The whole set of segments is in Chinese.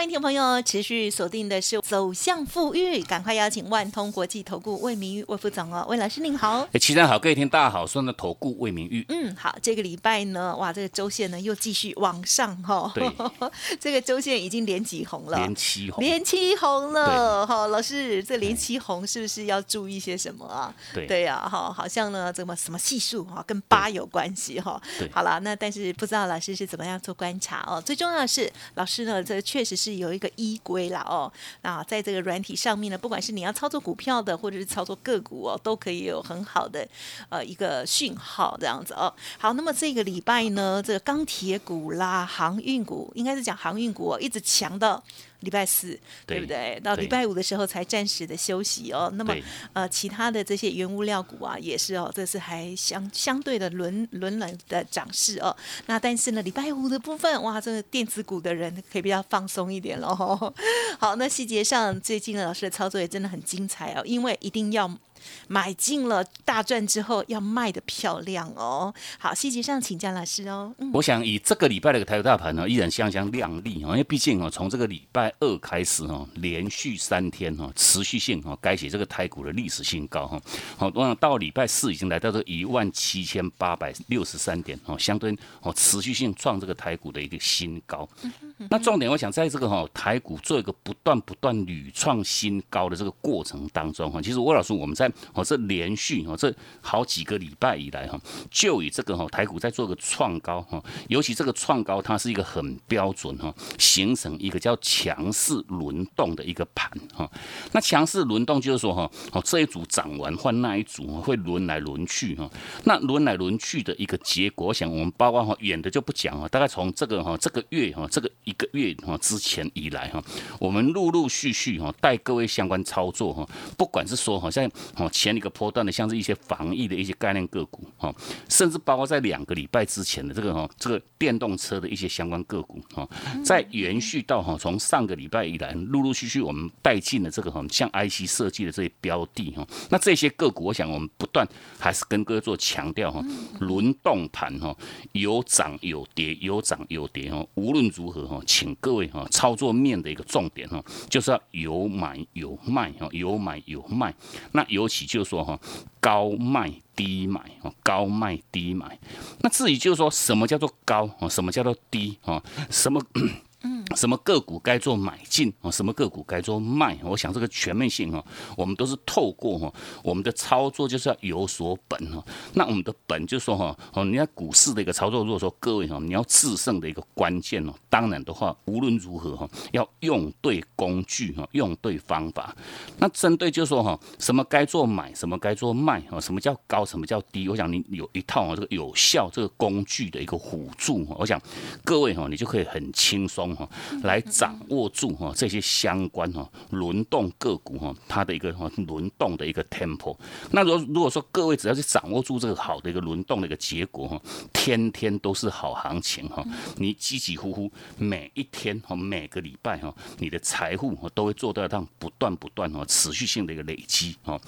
欢迎听众朋友持续锁定的是走向富裕，赶快邀请万通国际投顾魏明玉魏副总哦，魏老师您好。哎，齐生好，各位听大家好，说的投顾魏明玉。嗯，好，这个礼拜呢，哇，这个周线呢又继续往上哈。对，这个周线已经连几红了，连七红，连七红了。哈，老师，这连七红是不是要注意些什么啊？对，对呀，哈，好像呢，怎么什么系数哈，跟八有关系哈。对，好了，那但是不知道老师是怎么样做观察哦。最重要的是，老师呢，这确实是。有一个依规了哦，那在这个软体上面呢，不管是你要操作股票的，或者是操作个股哦，都可以有很好的呃一个讯号这样子哦。好，那么这个礼拜呢，这个钢铁股啦、航运股，应该是讲航运股哦，一直强到。礼拜四，对不对？到礼拜五的时候才暂时的休息哦。那么，呃，其他的这些原物料股啊，也是哦，这次还相相对的轮轮轮的涨势哦。那但是呢，礼拜五的部分，哇，这个电子股的人可以比较放松一点喽。好，那细节上，最近的老师的操作也真的很精彩哦，因为一定要。买进了大赚之后要卖的漂亮哦。好，细节上请教老师哦。我想以这个礼拜的一个台股大盘呢，依然相当亮丽哦，因为毕竟哦，从这个礼拜二开始哦，连续三天哦，持续性哦，改写这个台股的历史新高哈。好，我想到礼拜四已经来到这一万七千八百六十三点哦，相对哦，持续性创这个台股的一个新高。那重点，我想在这个哈台股做一个不断不断屡创新高的这个过程当中哈，其实魏老师我们在哦，这连续哦，这好几个礼拜以来哈，就以这个哈台股在做个创高哈，尤其这个创高它是一个很标准哈，形成一个叫强势轮动的一个盘哈。那强势轮动就是说哈，哦这一组涨完换那一组会轮来轮去哈。那轮来轮去的一个结果，我想我们包括哈远的就不讲了，大概从这个哈这个月哈这个一个月哈之前以来哈，我们陆陆续续哈带各位相关操作哈，不管是说好像。哦，前一个波段的，像是一些防疫的一些概念个股，哈，甚至包括在两个礼拜之前的这个哈，这个电动车的一些相关个股，哈，在延续到哈，从上个礼拜以来，陆陆续续我们带进了这个哈，像 IC 设计的这些标的，哈，那这些个股，我想我们不断还是跟各位做强调，哈，轮动盘，哈，有涨有跌，有涨有跌，哈，无论如何，哈，请各位哈，操作面的一个重点，哈，就是要有买有卖，哈，有买有卖，那尤其就是说哈，高卖低买哈，高卖低买。那至于就是说什么叫做高啊，什么叫做低啊，什么？什么个股该做买进啊？什么个股该做卖？我想这个全面性哈，我们都是透过哈，我们的操作就是要有所本哈。那我们的本就是说哈，哦，你在股市的一个操作，如果说各位哈，你要制胜的一个关键哦，当然的话，无论如何哈，要用对工具哈，用对方法。那针对就是说哈，什么该做买，什么该做卖啊？什么叫高，什么叫低？我想你有一套啊，这个有效这个工具的一个辅助，我想各位哈，你就可以很轻松。哈，来掌握住哈这些相关哈轮动个股哈它的一个哈轮动的一个 tempo。那如如果说各位只要去掌握住这个好的一个轮动的一个结果哈，天天都是好行情哈。你起起伏伏每一天哈每个礼拜哈，你的财富都会做到让不断不断哈持续性的一个累积哈。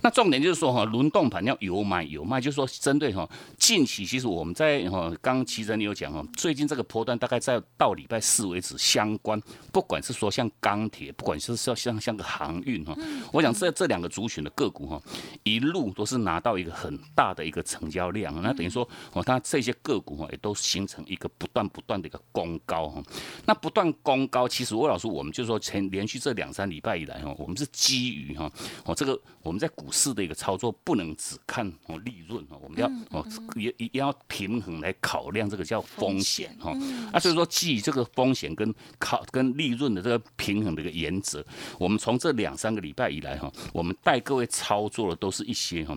那重点就是说哈轮动盘要有买有卖，就是说针对哈近期其实我们在哈刚刚其实你有讲哈，最近这个波段大概在到礼拜四。为止相关，不管是说像钢铁，不管是说像像个航运哈，我想这这两个族群的个股哈，一路都是拿到一个很大的一个成交量，那等于说哦，它这些个股哈也都形成一个不断不断的一个攻高哈，那不断攻高，其实魏老师我们就说前连续这两三礼拜以来哈，我们是基于哈哦这个我们在股市的一个操作不能只看哦利润哈，我们要哦也也要平衡来考量这个叫风险哈，那所以说基于这个风。险跟靠跟利润的这个平衡的一个原则，我们从这两三个礼拜以来哈，我们带各位操作的都是一些哈。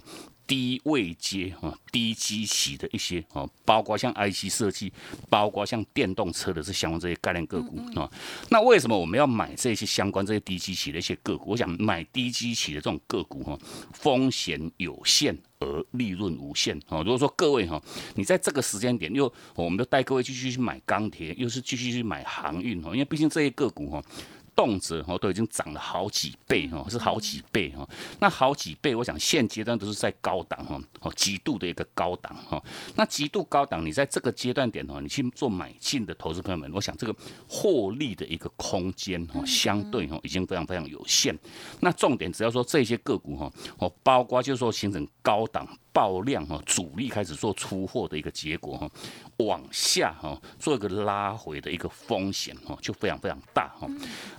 低位阶哈、低基期的一些哦，包括像 IC 设计，包括像电动车的这相关这些概念个股啊。那为什么我们要买这些相关这些低基期的一些个股？我想买低基期的这种个股哈，风险有限而利润无限啊。如果说各位哈，你在这个时间点又，我们就带各位继续去买钢铁，又是继续去买航运哈，因为毕竟这些个股哈。动辄哦都已经涨了好几倍哈，是好几倍哈。那好几倍，我想现阶段都是在高档哈，哦极度的一个高档哈。那极度高档，你在这个阶段点哦，你去做买进的投资朋友们，我想这个获利的一个空间哦，相对哦已经非常非常有限。那重点只要说这些个股哈，哦包括就是说形成高档。爆量哈，主力开始做出货的一个结果哈，往下哈做一个拉回的一个风险哈，就非常非常大哈。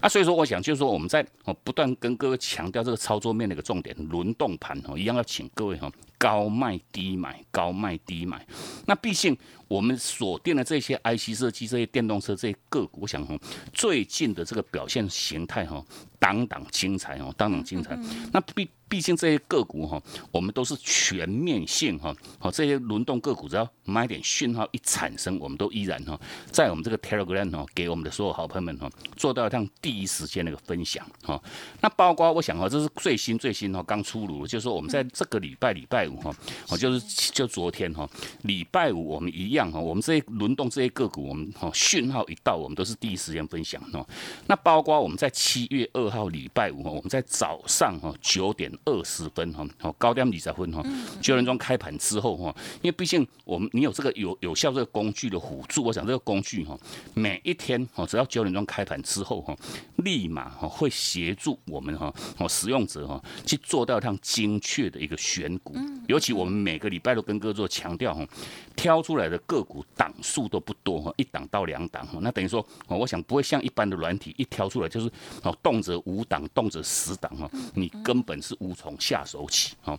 啊，所以说我想就是说我们在哦不断跟各位强调这个操作面的一个重点，轮动盘哈，一样要请各位哈高卖低买，高卖低买。那毕竟我们锁定的这些 IC 设计、这些电动车这些个股，我想哈最近的这个表现形态哈，当当精彩哦，当当精彩。那毕毕竟这些个股哈，我们都是全面性哈，好这些轮动个股，只要买点讯号一产生，我们都依然哈，在我们这个 Telegram 哈，给我们的所有好朋友们哈，做到一趟第一时间那个分享哈。那包括我想哈，这是最新最新哈，刚出炉，就是说我们在这个礼拜礼拜五哈，哦就是就昨天哈，礼拜五我们一样哈，我们这些轮动这些个股，我们哈讯号一到，我们都是第一时间分享哈。那包括我们在七月二号礼拜五哈，我们在早上哈九点。二十分哈，好高点二十分哈，九点钟开盘之后哈，因为毕竟我们你有这个有有效这个工具的辅助，我想这个工具哈，每一天哈，只要九点钟开盘之后哈，立马哈会协助我们哈，哦使用者哈去做到一趟精确的一个选股，尤其我们每个礼拜都跟各位做强调哈，挑出来的个股档数都不多哈，一档到两档哈，那等于说哦，我想不会像一般的软体一挑出来就是哦动辄五档动辄十档哈，你根本是无。从下手起，哈，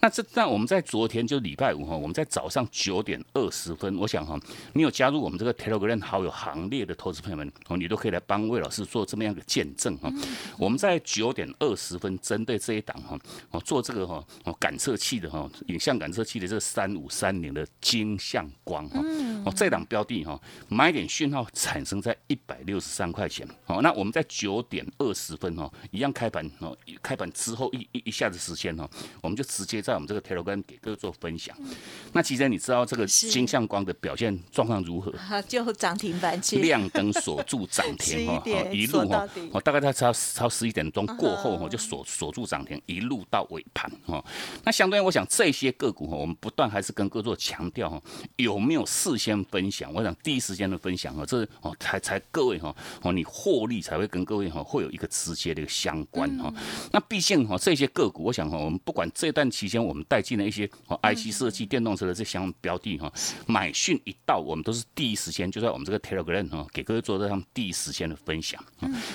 那这那我们在昨天就礼拜五哈，我们在早上九点二十分，我想哈，你有加入我们这个 Telegram 好友行列的投资朋友们哦，你都可以来帮魏老师做这么样的见证哈。我们在九点二十分针对这一档哈，哦做这个哈哦感测器的哈影像感测器的这三五三零的金像光哈，哦这档标的哈买点讯号产生在一百六十三块钱，好，那我们在九点二十分哈一样开盘哦，开盘之后一一一。下子时间哈，我们就直接在我们这个 Telegram 给各位做分享。那其实你知道这个金相光的表现状况如何？就涨停板，亮灯锁住涨停哈，一路哈，哦大概在超超十一点钟过后哈，就锁锁住涨停，一路到尾盘哈。那相对于我想这些个股哈，我们不断还是跟各位做强调哈，有没有事先分享？我想第一时间的分享哈，这哦才才各位哈哦，你获利才会跟各位哈会有一个直接的一个相关哈。那毕竟哈这些个个股，我想哈，我们不管这段期间我们带进了一些哦 IC 设计、电动车的这相关标的哈，买讯一到，我们都是第一时间就在我们这个 Telegram 哈，给各位做这样第一时间的分享。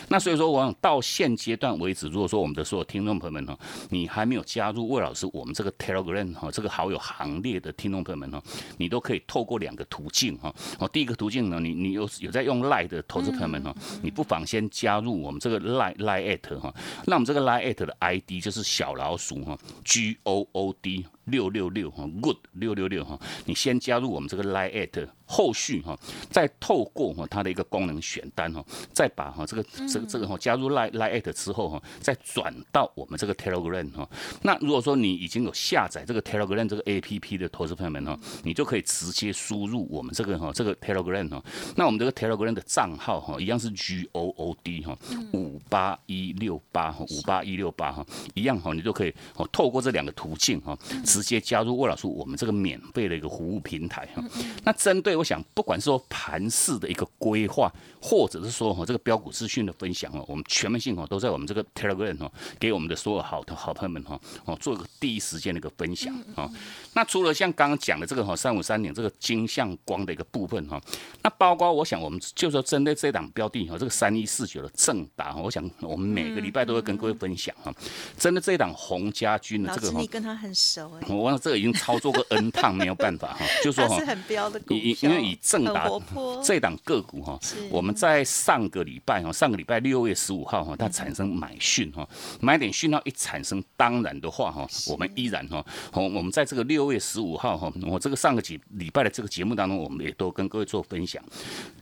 那所以说，我想到现阶段为止，如果说我们的所有听众朋友们哈，你还没有加入魏老师我们这个 Telegram 哈这个好友行列的听众朋友们哈，你都可以透过两个途径哈。哦，第一个途径呢，你你有有在用 Line 的投资朋友们哈，你不妨先加入我们这个 Line Line at 哈，那我们这个 Line at 的 ID 就是。小老鼠哈，G O O D。六六六哈，good 六六六哈，你先加入我们这个 line at，后续哈，再透过哈它的一个功能选单哈，再把哈这个这个这个哈加入 line line at 之后哈，再转到我们这个 telegram 哈。那如果说你已经有下载这个 telegram 这个 A P P 的投资朋友们哈，你就可以直接输入我们这个哈这个 telegram 哈。那我们这个 telegram 的账号哈，一样是 G O O D 哈五八一六八哈五八一六八哈，一样哈，你就可以哦透过这两个途径哈。直接加入魏老师我们这个免费的一个服务平台哈，那针对我想不管是说盘市的一个规划，或者是说哈这个标股资讯的分享哦，我们全面性哦都在我们这个 Telegram 哦，给我们的所有好的好朋友们哈哦做一个第一时间的一个分享啊。那除了像刚刚讲的这个哈三五三零这个金像光的一个部分哈，那包括我想我们就说针对这档标的哈，这个三一四九的正达，我想我们每个礼拜都会跟各位分享哈，针对这一档洪家军的这个哈，你跟他很熟哎。我忘这个已经操作过 N 趟，没有办法哈，就说哈，以因为以正达这档个股哈，我们在上个礼拜哈，上个礼拜六月十五号哈，它产生买讯哈，买点讯号一产生，当然的话哈，我们依然哈哦，我们在这个六月十五号哈，我这个上个几礼拜的这个节目当中，我们也都跟各位做分享。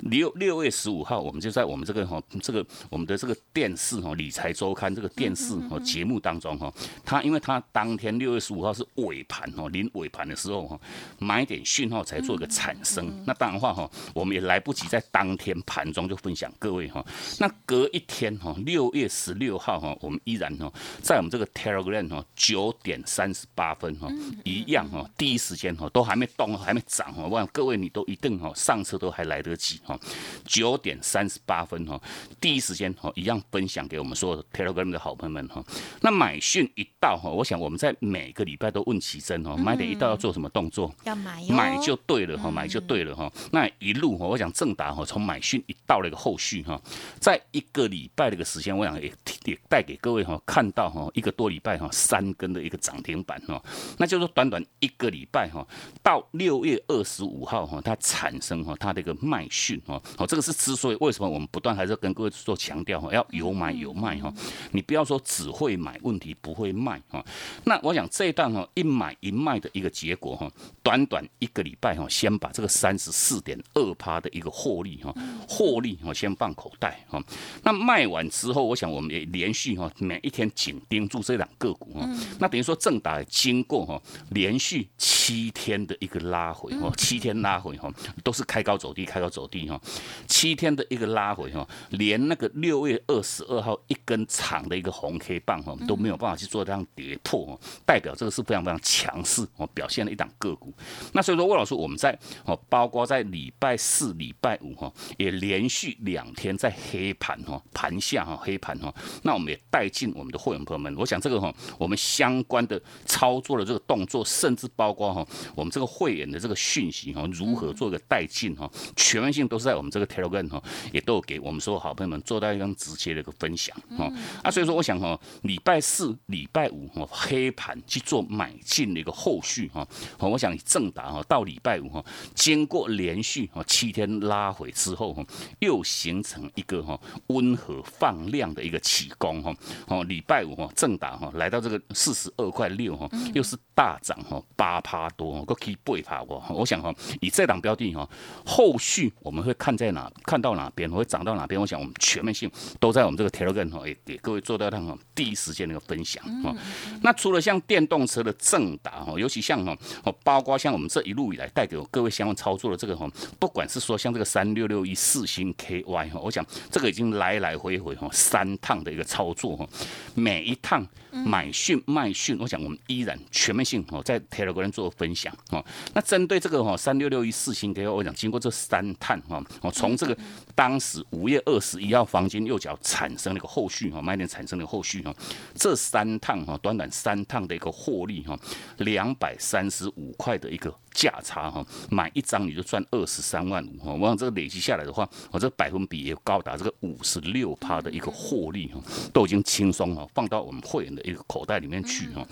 六六月十五号，我们就在我们这个哈这个我们的这个电视哈理财周刊这个电视哈节目当中哈，它因为它当天六月十五号是尾盘哦，临尾盘的时候哈，买点讯号才做一个产生。那当然话哈，我们也来不及在当天盘中就分享各位哈。那隔一天哈，六月十六号哈，我们依然哈在我们这个 Telegram 哈九点三十八分哈，一样哈，第一时间哈都还没动，还没涨哈，我想各位你都一定哈上车都还来得及哈。九点三十八分哈，第一时间哈一样分享给我们所有 Telegram 的好朋友们哈。那买讯一到哈，我想我们在每个礼拜都问起真哈，买点一到要做什么动作？要买，买就对了哈，买就对了哈。那一路哈，我想正达哈从买讯一到了一个后续哈，在一个礼拜的一个时间，我想也也带给各位哈看到哈一个多礼拜哈三根的一个涨停板哈，那就是短短一个礼拜哈，到六月二十五号哈，它产生哈它的一个卖讯哈，好，这个是之所以为什么我们不断还是跟各位做强调哈，要有买有卖哈，你不要说只会买，问题不会卖哈。那我想这一段哈一买一卖的一个结果哈，短短一个礼拜哈，先把这个三十四点二趴的一个获利哈，获利哈先放口袋哈。那卖完之后，我想我们也连续哈每一天紧盯住这两个股哈。那等于说正达经过哈连续七天的一个拉回哈，七天拉回哈都是开高走低，开高走低哈。七天的一个拉回哈，连那个六月二十二号一根长的一个红 K 棒哈都没有办法去做这样跌破，代表这个是非常非常强势哦表现了一档个股。那所以说魏老师我们在哦包括在礼拜四、礼拜五哈也连续两天在黑盘哈盘下哈黑盘哈，那我们也带进我们的会员朋友们，我想这个哈我们相关的操作的这个动作，甚至包括哈我们这个会员的这个讯息哈如何做一个带进哈全面性都是在我们这个 Telegram 哈也都有给我们所有好朋友们做到一张直接的一个分享哈啊所以说我想哈礼拜四、礼拜五哈黑盘去做买进了一个后续哈，好我想正达哈到礼拜五哈经过连续哈七天拉回之后哈又形成一个哈温和放量的一个起攻哈。哦礼拜五哈正达哈来到这个四十二块六哈又是大涨哈八趴多，个可以背趴我，我想哈以这档标的哈后续我们会看在哪看到哪边会涨到哪边，我想我们全面性都在我们这个 Telegram 哈也给各位做到那个第一时间的一个分享哈。那除了像电动车的正达哈，尤其像哈哦包括像我们这一路以来带给各位相关操作的这个哈，不管是说像这个三六六一四星 KY 哈，我想这个已经来来回回哈三趟的一个操作哈，每一趟买讯卖讯，我想我们依然全面性哦在 Telegram 做分享哦。那针对这个哈三六六一四星给我讲经过这三趟哈，哦从这个当时五月二十一号黄金右脚产生了一个后续哈，买点产生的后续哈，这三趟哈短短三趟的一个获利哈，两百三十五块的一个。价差哈，买一张你就赚二十三万五哈，我想这个累积下来的话，我这个百分比也高达这个五十六趴的一个获利哈，都已经轻松哈，放到我们会员的一个口袋里面去哈。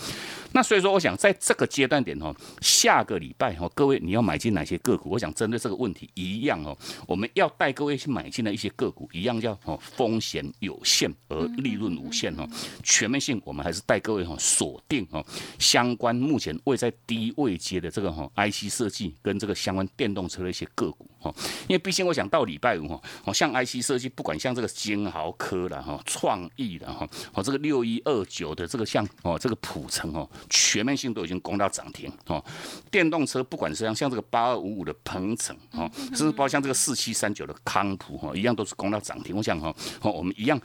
那所以说，我想在这个阶段点哈，下个礼拜哈，各位你要买进哪些个股？我想针对这个问题一样哦，我们要带各位去买进的一些个股一样叫哦风险有限而利润无限哈，全面性我们还是带各位哈锁定哈相关目前位在低位阶的这个哈 I。IC 设计跟这个相关电动车的一些个股哈，因为毕竟我想到礼拜五哈，哦像 IC 设计，不管像这个金豪科的哈、创意的哈，哦这个六一二九的这个像哦这个普成哦，全面性都已经攻到涨停哦。电动车不管是像像这个八二五五的鹏程哦，甚至包括像这个四七三九的康普哈，一样都是攻到涨停。我想哈，哦我们一样。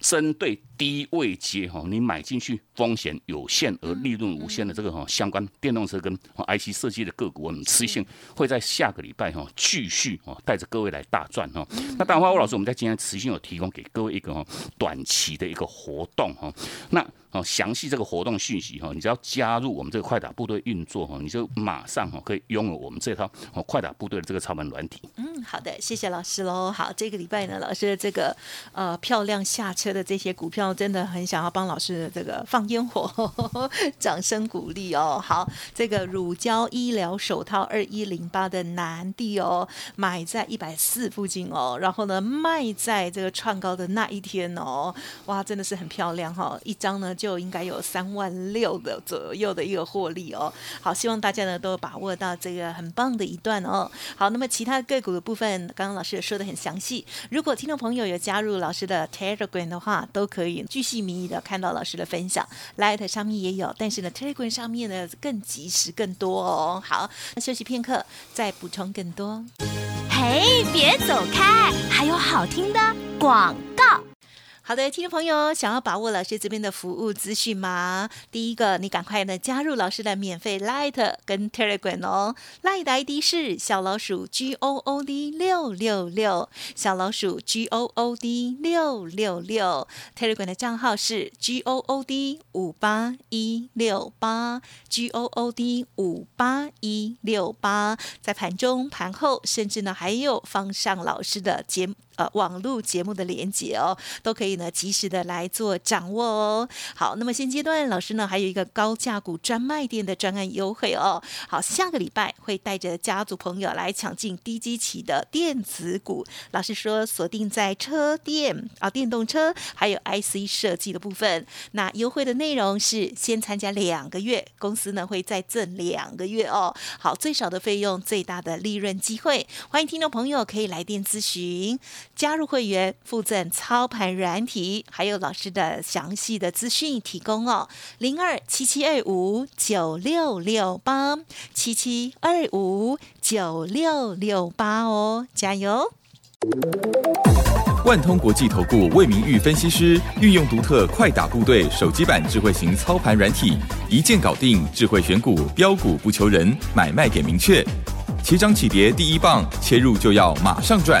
针对低位接哈，你买进去风险有限而利润无限的这个哈相关电动车跟 IC 设计的个股，我们持续性会在下个礼拜哈继续哈带着各位来大赚哈。那当然，吴老师我们在今天持续有提供给各位一个哈短期的一个活动哈。那哦，详细这个活动讯息哈，你只要加入我们这个快打部队运作哈，你就马上哈可以拥有我们这套哦快打部队的这个超门软体。嗯，好的，谢谢老师喽。好，这个礼拜呢，老师的这个呃漂亮下车。的这些股票，真的很想要帮老师这个放烟火，掌声鼓励哦。好，这个乳胶医疗手套二一零八的南地哦，买在一百四附近哦，然后呢卖在这个创高的那一天哦，哇，真的是很漂亮哈，一张呢就应该有三万六的左右的一个获利哦。好，希望大家呢都把握到这个很棒的一段哦。好，那么其他个股的部分，刚刚老师也说的很详细，如果听众朋友有加入老师的 Telegram 的话，都可以巨细靡遗的看到老师的分享，Light 上面也有，但是呢 Telegram 上面呢更及时更多哦。好，那休息片刻，再补充更多。嘿，别走开，还有好听的广告。好的，听众朋友，想要把握老师这边的服务资讯吗？第一个，你赶快呢加入老师的免费 Light 跟 Telegram 哦。Light 的 ID 是小老鼠 G O O D 六六六，小老鼠 G O O D 六六六。Telegram 的账号是 G O O D 五八一六八，G O O D 五八一六八。在盘中、盘后，甚至呢还有放上老师的节目。呃，网络节目的连接哦，都可以呢及时的来做掌握哦。好，那么现阶段老师呢还有一个高价股专卖店的专案优惠哦。好，下个礼拜会带着家族朋友来抢进低基期的电子股。老师说锁定在车电啊，电动车还有 IC 设计的部分。那优惠的内容是先参加两个月，公司呢会再赠两个月哦。好，最少的费用，最大的利润机会，欢迎听众朋友可以来电咨询。加入会员附赠操盘软体，还有老师的详细的资讯提供哦，零二七七二五九六六八七七二五九六六八哦，加油！万通国际投顾魏明玉分析师运用独特快打部队手机版智慧型操盘软体，一键搞定智慧选股标股不求人，买卖点明确，起涨起跌第一棒，切入就要马上赚。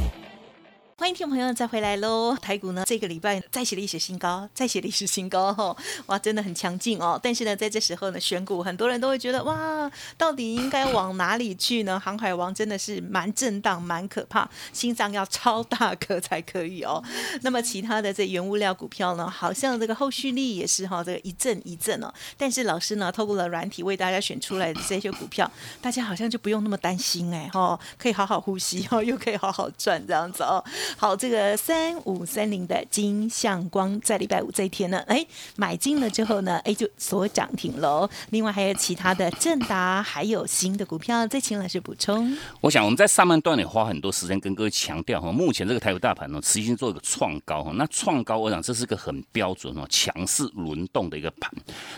欢迎听众朋友再回来喽！台股呢这个礼拜再写历史新高，再写历史新高哈！哇，真的很强劲哦。但是呢，在这时候呢，选股很多人都会觉得哇，到底应该往哪里去呢？航海王真的是蛮震荡、蛮可怕，心脏要超大颗才可以哦。那么其他的这原物料股票呢，好像这个后续力也是哈，这个一阵一阵哦。但是老师呢，透过了软体为大家选出来的这些股票，大家好像就不用那么担心哎哈，可以好好呼吸哦，又可以好好赚这样子哦。好，这个三五三零的金相光在礼拜五这一天呢，哎，买进了之后呢，哎，就锁涨停喽。另外还有其他的正达，还有新的股票，再请老师补充。我想我们在上半段也花很多时间跟各位强调哈，目前这个台股大盘呢，持续性做一个创高哈。那创高，我想这是个很标准哦，强势轮动的一个盘。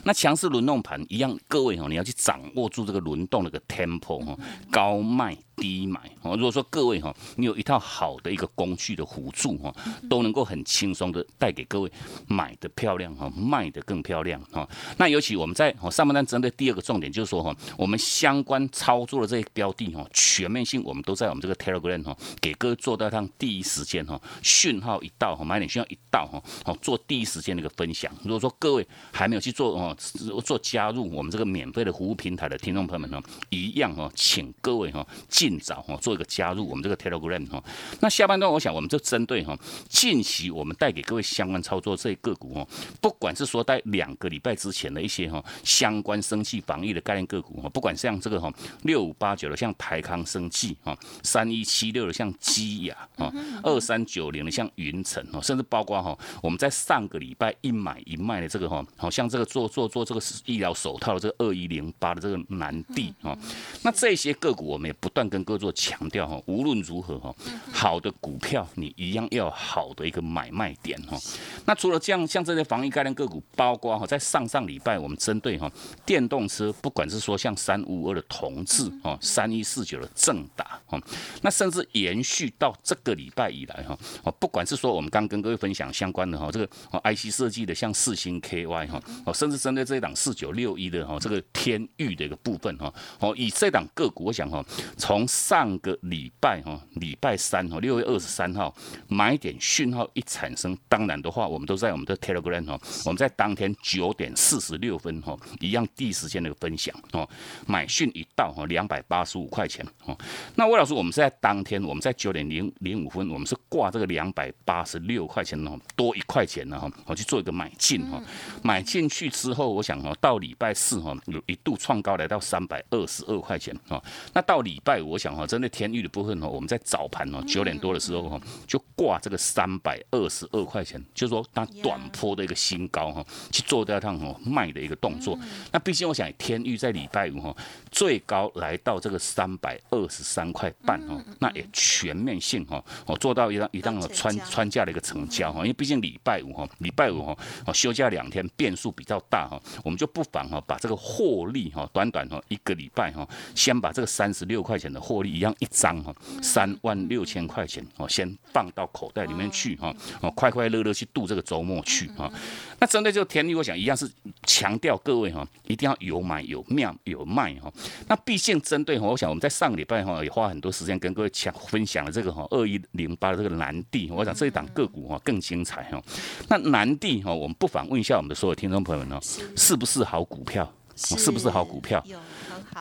那强势轮动盘一样，各位哈，你要去掌握住这个轮动的个 tempo 哈，高卖。低买哦，如果说各位哈，你有一套好的一个工具的辅助哈，都能够很轻松的带给各位买的漂亮哈，卖的更漂亮哈。那尤其我们在上半段针对第二个重点就是说哈，我们相关操作的这些标的哈，全面性我们都在我们这个 Telegram 哈，给各位做到趟第一时间哈，讯号一到哈，买点讯号一到哈，好做第一时间的一个分享。如果说各位还没有去做哦，做加入我们这个免费的服务平台的听众朋友们呢，一样哈，请各位哈。尽早哈做一个加入我们这个 Telegram 哈，那下半段我想我们就针对哈近期我们带给各位相关操作这些个股哈，不管是说在两个礼拜之前的一些哈相关生气防疫的概念个股哈，不管像这个哈六五八九的像台康生气哈，三一七六的像基亚哈，二三九零的像云城哈，甚至包括哈我们在上个礼拜一买一卖的这个哈，好像这个做做做这个医疗手套的这个二一零八的这个南地哈，那这些个股我们也不断。跟各位做强调哈，无论如何哈，好的股票你一样要好的一个买卖点哈。那除了这样，像这些防疫概念个股，包括哈，在上上礼拜我们针对哈电动车，不管是说像三五二的同志哈，三一四九的正达哈，那甚至延续到这个礼拜以来哈，哦，不管是说我们刚跟各位分享相关的哈，这个 IC 设计的像四星 KY 哈，哦，甚至针对这一档四九六一的哈，这个天域的一个部分哈，哦，以这档个股，我想哈，从从上个礼拜哈，礼拜三哈，六月二十三号买点讯号一产生，当然的话，我们都在我们的 Telegram 哈，我们在当天九点四十六分哈，一样第一时间的分享哦，买讯一到哈，两百八十五块钱哦。那魏老师，我们是在当天，我们在九点零零五分，我们是挂这个两百八十六块钱哦，多一块钱呢哈，我去做一个买进哈，买进去之后，我想哦，到礼拜四哈，有一度创高来到三百二十二块钱哦，那到礼拜五，我想哈，针对天域的部分哦，我们在早盘哦九点多的时候哈，就挂这个三百二十二块钱，就是说它短坡的一个新高哈，去做掉趟哦卖的一个动作。那毕竟我想天域在礼拜五哈，最高来到这个三百二十三块半哦，那也全面性哈，哦做到一档一档哦穿穿价的一个成交哈，因为毕竟礼拜五哈，礼拜五哈哦休假两天变数比较大哈，我们就不妨哈把这个获利哈，短短哈一个礼拜哈，先把这个三十六块钱的获利一样一张哈，三万六千块钱哦，先放到口袋里面去哈，哦快快乐乐去度这个周末去哈。那针对这个天利，我想一样是强调各位哈，一定要有买有卖有卖哈。那毕竟针对哈，我想我们在上个礼拜哈也花很多时间跟各位讲分享了这个哈二一零八的这个南地，我想这一档个股哈更精彩哈。那南地哈，我们不妨问一下我们的所有听众朋友们哦，是不是好股票？是不是好股票？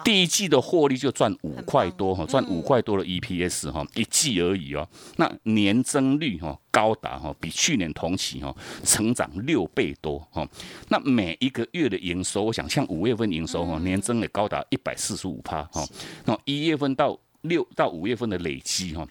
第一季的获利就赚五块多哈，赚五块多的 EPS 哈，一季而已哦。那年增率哈高达哈，比去年同期哈成长六倍多哈。那每一个月的营收，我想像五月份营收哈，年增也高达一百四十五趴哈。那一月份到六到五月份的累积哈。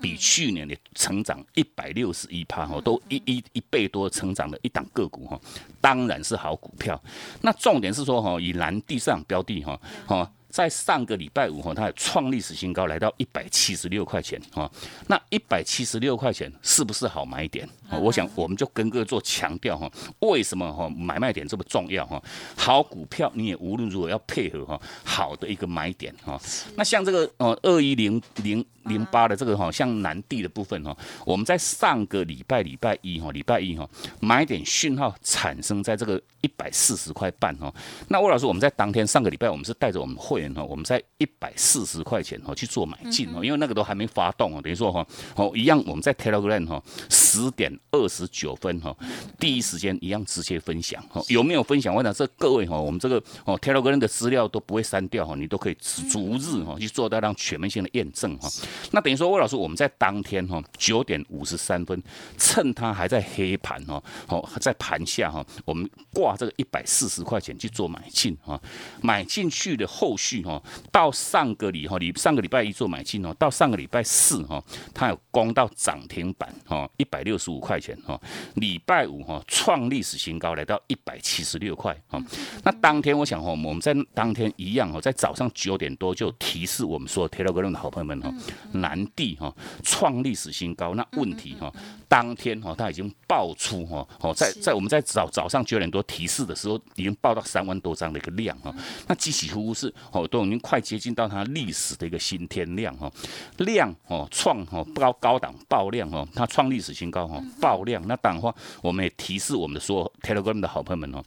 比去年的成长一百六十一趴哈，都一一一倍多成长的一档个股哈，当然是好股票。那重点是说哈，以蓝地上标的哈，哈。在上个礼拜五哈，它创历史新高，来到一百七十六块钱哈。那一百七十六块钱是不是好买点？我想我们就跟各位做强调哈，为什么哈买卖点这么重要哈？好股票你也无论如何要配合哈好的一个买点哈。那像这个呃二一零零零八的这个哈，像南地的部分哈，我们在上个礼拜礼拜一哈，礼拜一哈买点讯号产生在这个一百四十块半哈。那魏老师，我们在当天上个礼拜我们是带着我们会。我们在一百四十块钱哈去做买进哦，因为那个都还没发动哦，等于说哈哦一样，我们在 Telegram 哈十点二十九分哈第一时间一样直接分享哈，有没有分享？我讲这各位哈，我们这个哦 Telegram 的资料都不会删掉哈，你都可以逐日哈去做到让全面性的验证哈。那等于说魏老师，我们在当天哈九点五十三分，趁它还在黑盘哈哦在盘下哈，我们挂这个一百四十块钱去做买进哈，买进去的后续。哈，到上个礼哈礼上个礼拜一做买进哦，到上个礼拜四哈，它有攻到涨停板哈，一百六十五块钱哈。礼拜五哈创历史新高，来到一百七十六块哈。那当天我想哈，我们在当天一样哈，在早上九点多就提示我们说，Telegram 的好朋友们哈，南地哈创历史新高。那问题哈，当天哈它已经爆出哈，哦在在我们在早早上九点多提示的时候，已经爆到三万多张的一个量哈。那几乎是哦。都已经快接近到它历史的一个新天量哈，量哦创哦高高档爆量哦，它创历史新高哈，爆量。那当然话，我们也提示我们的所有 Telegram 的好朋友们哦，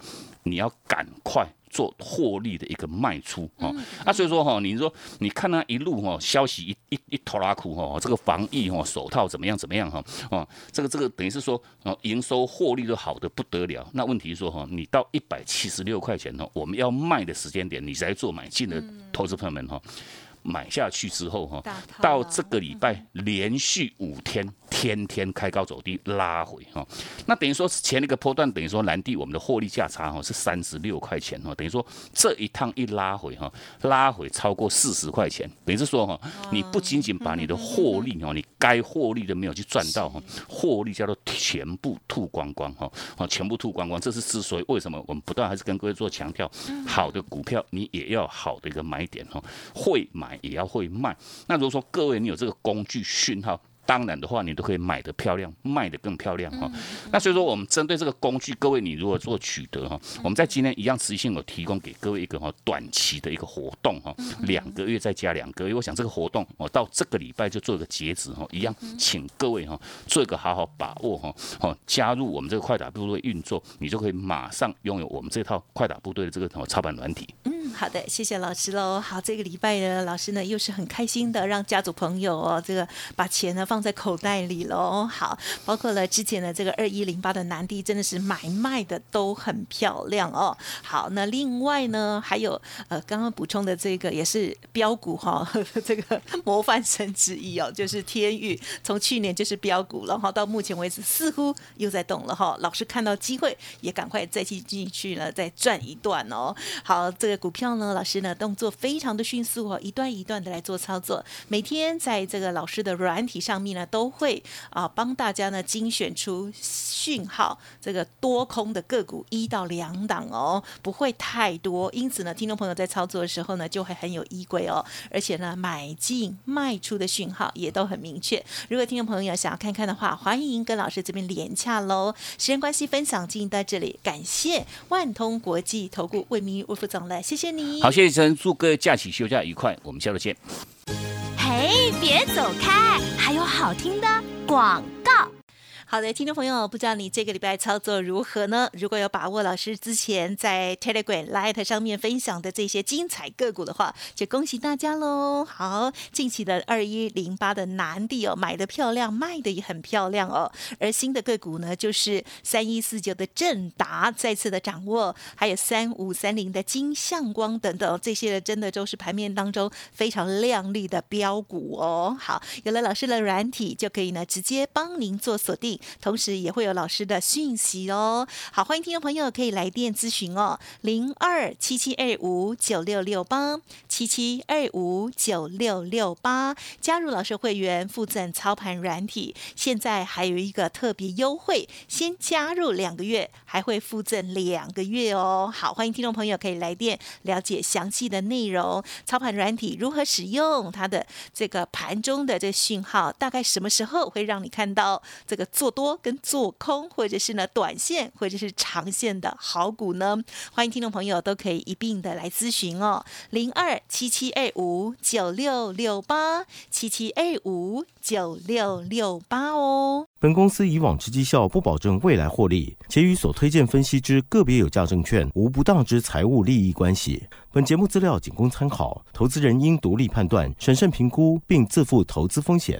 你要赶快。做获利的一个卖出哦，啊所以说哈，你说你看那一路哈，消息一一一拖拉苦哈，这个防疫哈手套怎么样怎么样哈，哦，这个这个等于是说哦，营收获利都好的不得了。那问题是说哈，你到一百七十六块钱哈，我们要卖的时间点，你才做买进的投资朋友们哈。买下去之后哈，到这个礼拜连续五天天天开高走低拉回哈，那等于说前一个波段等于说蓝地我们的获利价差哈是三十六块钱哈，等于说这一趟一拉回哈，拉回超过四十块钱，等于是说哈，你不仅仅把你的获利哈，你该获利的没有去赚到哈，获利叫做全部吐光光哈，啊全部吐光光，这是之所以为什么我们不断还是跟各位做强调，好的股票你也要好的一个买点哈，会买。也要会卖。那如果说各位你有这个工具讯号，当然的话你都可以买的漂亮，卖的更漂亮哈。那所以说我们针对这个工具，各位你如果做取得哈，我们在今天一样持续性有提供给各位一个哈短期的一个活动哈，两个月再加两个月。我想这个活动我到这个礼拜就做一个截止哈，一样请各位哈做一个好好把握哈，哦加入我们这个快打部队运作，你就可以马上拥有我们这套快打部队的这个操盘软体。嗯好的，谢谢老师喽。好，这个礼拜呢，老师呢又是很开心的，让家族朋友哦，这个把钱呢放放在口袋里喽。好，包括了之前的这个二一零八的南地，真的是买卖的都很漂亮哦。好，那另外呢，还有呃，刚刚补充的这个也是标股哈，这个模范生之一哦，就是天域，从去年就是标股了哈，到目前为止似乎又在动了哈。老师看到机会，也赶快再去进去了，再赚一段哦。好，这个股票呢，老师呢动作非常的迅速哦，一段一段的来做操作。每天在这个老师的软体上呢，都会啊帮大家呢精选出讯号这个多空的个股一到两档哦，不会太多。因此呢，听众朋友在操作的时候呢，就会很有依规哦，而且呢，买进卖出的讯号也都很明确。如果听众朋友想要看看的话，欢迎跟老师这边连洽喽。时间关系，分享进行到这里，感谢万通国际投顾魏明魏副总了，谢谢你。好，谢谢陈，祝各位假期休假愉快，我们下周见。嘿，别走开，还有好听的广告。好的，听众朋友，不知道你这个礼拜操作如何呢？如果有把握老师之前在 Telegram、Light 上面分享的这些精彩个股的话，就恭喜大家喽！好，近期的二一零八的南地哦，买的漂亮，卖的也很漂亮哦。而新的个股呢，就是三一四九的正达再次的掌握，还有三五三零的金相光等等，这些的真的都是盘面当中非常亮丽的标股哦。好，有了老师的软体，就可以呢直接帮您做锁定。同时也会有老师的讯息哦。好，欢迎听众朋友可以来电咨询哦，零二七七二五九六六八七七二五九六六八，加入老师会员附赠操盘软体，现在还有一个特别优惠，先加入两个月还会附赠两个月哦。好，欢迎听众朋友可以来电了解详细的内容，操盘软体如何使用，它的这个盘中的这讯号，大概什么时候会让你看到这个做多跟做空，或者是呢短线或者是长线的好股呢？欢迎听众朋友都可以一并的来咨询哦，零二七七二五九六六八七七二五九六六八哦。本公司以往之绩效不保证未来获利，且与所推荐分析之个别有价证券无不当之财务利益关系。本节目资料仅供参考，投资人应独立判断、审慎评估，并自负投资风险。